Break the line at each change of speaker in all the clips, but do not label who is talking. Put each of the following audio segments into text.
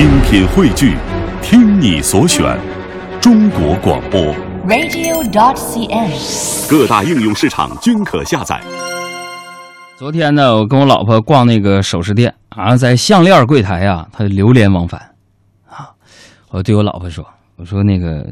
精品汇聚，听你所选，中国广播。
radio.dot.cn，。
各大应用市场均可下载。
昨天呢，我跟我老婆逛那个首饰店啊，在项链柜台啊，她流连忘返啊。我对我老婆说：“我说那个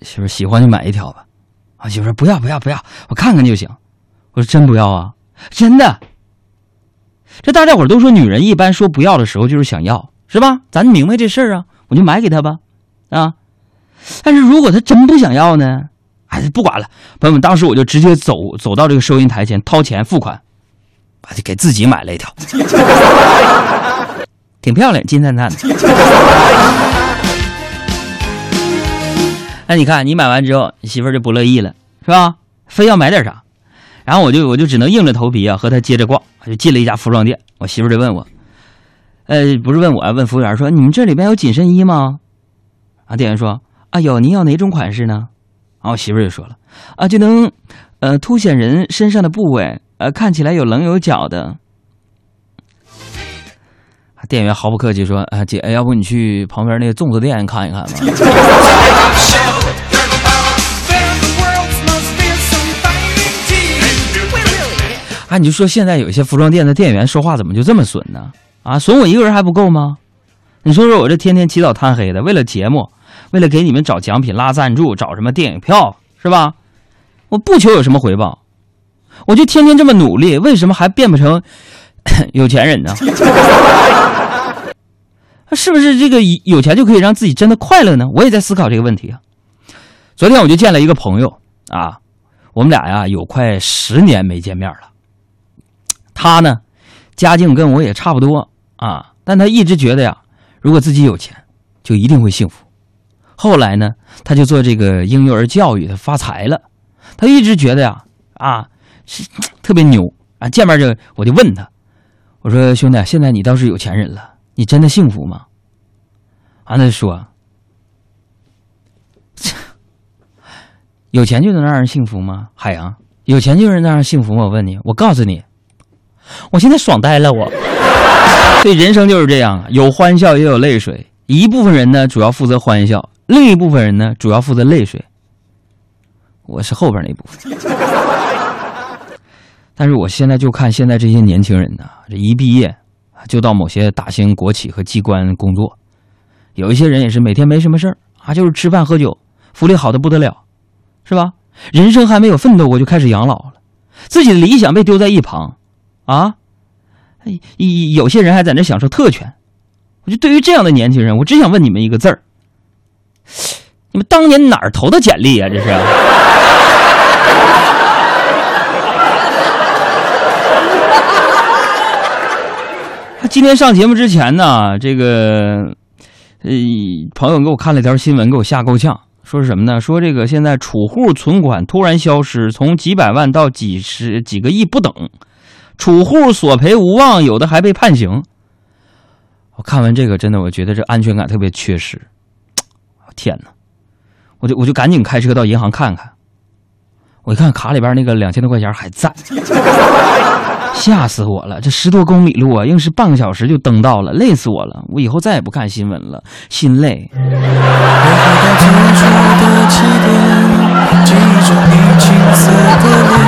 媳妇儿喜欢就买一条吧。”啊，媳妇儿说不要不要不要，我看看就行。我说真不要啊，真的。这大家伙都说女人一般说不要的时候就是想要，是吧？咱明白这事儿啊，我就买给他吧，啊。但是如果他真不想要呢？哎，不管了，朋友们，当时我就直接走走到这个收银台前，掏钱付款，啊，就给自己买了一条，挺漂亮，金灿灿的。那你看，你买完之后，你媳妇就不乐意了，是吧？非要买点啥，然后我就我就只能硬着头皮啊，和她接着逛，就进了一家服装店。我媳妇就问我，呃，不是问我啊，问服务员说：“你们这里边有紧身衣吗？”啊，店员说：“啊，有，您要哪种款式呢？”然后我媳妇儿就说了：“啊，就能，呃，凸显人身上的部位，呃，看起来有棱有角的。”啊店员毫不客气说：“啊，姐，要不你去旁边那个粽子店看一看吧。啊，你就说现在有一些服装店的店员说话怎么就这么损呢？啊，损我一个人还不够吗？你说说我这天天起早贪黑的，为了节目，为了给你们找奖品、拉赞助、找什么电影票，是吧？我不求有什么回报，我就天天这么努力，为什么还变不成 有钱人呢？是不是这个有钱就可以让自己真的快乐呢？我也在思考这个问题啊。昨天我就见了一个朋友啊，我们俩呀有快十年没见面了。他呢，家境跟我也差不多啊，但他一直觉得呀，如果自己有钱，就一定会幸福。后来呢，他就做这个婴幼儿教育，他发财了。他一直觉得呀，啊，是特别牛啊。见面就我就问他，我说兄弟，现在你倒是有钱人了，你真的幸福吗？啊，他就说，有钱就能让人幸福吗？海洋，有钱就能让人幸福吗？我问你，我告诉你。我现在爽呆了，我。所以人生就是这样，有欢笑也有泪水。一部分人呢，主要负责欢笑；另一部分人呢，主要负责泪水。我是后边那部分。但是我现在就看现在这些年轻人呢，这一毕业就到某些大型国企和机关工作，有一些人也是每天没什么事儿啊，就是吃饭喝酒，福利好的不得了，是吧？人生还没有奋斗过就开始养老了，自己的理想被丢在一旁。啊，有些人还在那享受特权，我就对于这样的年轻人，我只想问你们一个字儿：你们当年哪儿投的简历、啊？这是。今天上节目之前呢，这个呃朋友给我看了条新闻，给我吓够呛。说是什么呢？说这个现在储户存款突然消失，从几百万到几十几个亿不等。储户索赔无望，有的还被判刑。我看完这个，真的我觉得这安全感特别缺失。天哪！我就我就赶紧开车到银行看看。我一看卡里边那个两千多块钱还在，吓死我了！这十多公里路啊，硬是半个小时就登到了，累死我了！我以后再也不看新闻了，心累。
这